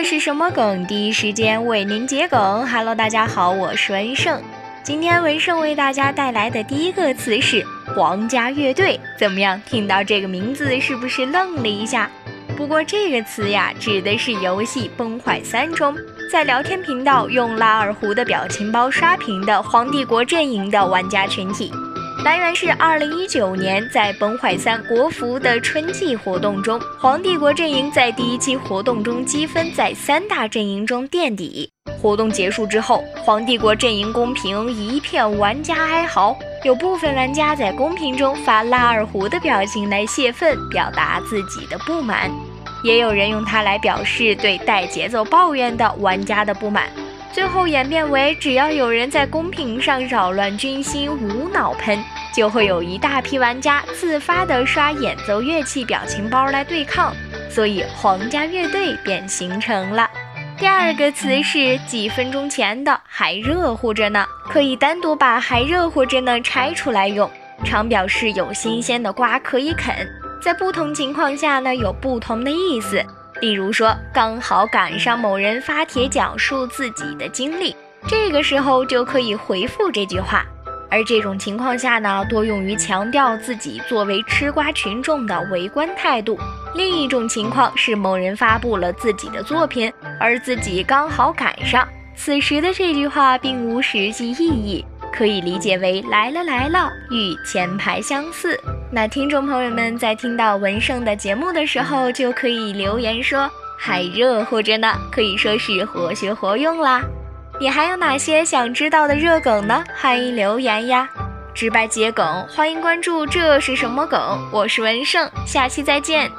这是什么梗？第一时间为您解梗。Hello，大家好，我是文胜。今天文胜为大家带来的第一个词是“皇家乐队”。怎么样？听到这个名字是不是愣了一下？不过这个词呀，指的是游戏《崩坏三》中，在聊天频道用拉二胡的表情包刷屏的皇帝国阵营的玩家群体。来源是二零一九年在《崩坏三》国服的春季活动中，皇帝国阵营在第一期活动中积分在三大阵营中垫底。活动结束之后，皇帝国阵营公屏一片玩家哀嚎，有部分玩家在公屏中发拉二胡的表情来泄愤，表达自己的不满，也有人用它来表示对带节奏抱怨的玩家的不满。最后演变为，只要有人在公屏上扰乱军心、无脑喷，就会有一大批玩家自发的刷演奏乐器表情包来对抗，所以皇家乐队便形成了。第二个词是几分钟前的还热乎着呢，可以单独把还热乎着呢拆出来用，常表示有新鲜的瓜可以啃，在不同情况下呢有不同的意思。例如说，刚好赶上某人发帖讲述自己的经历，这个时候就可以回复这句话。而这种情况下呢，多用于强调自己作为吃瓜群众的围观态度。另一种情况是某人发布了自己的作品，而自己刚好赶上，此时的这句话并无实际意义。可以理解为来了来了，与前排相似。那听众朋友们在听到文胜的节目的时候，就可以留言说还热乎着呢，可以说是活学活用啦。你还有哪些想知道的热梗呢？欢迎留言呀！直白接梗，欢迎关注这是什么梗？我是文胜，下期再见。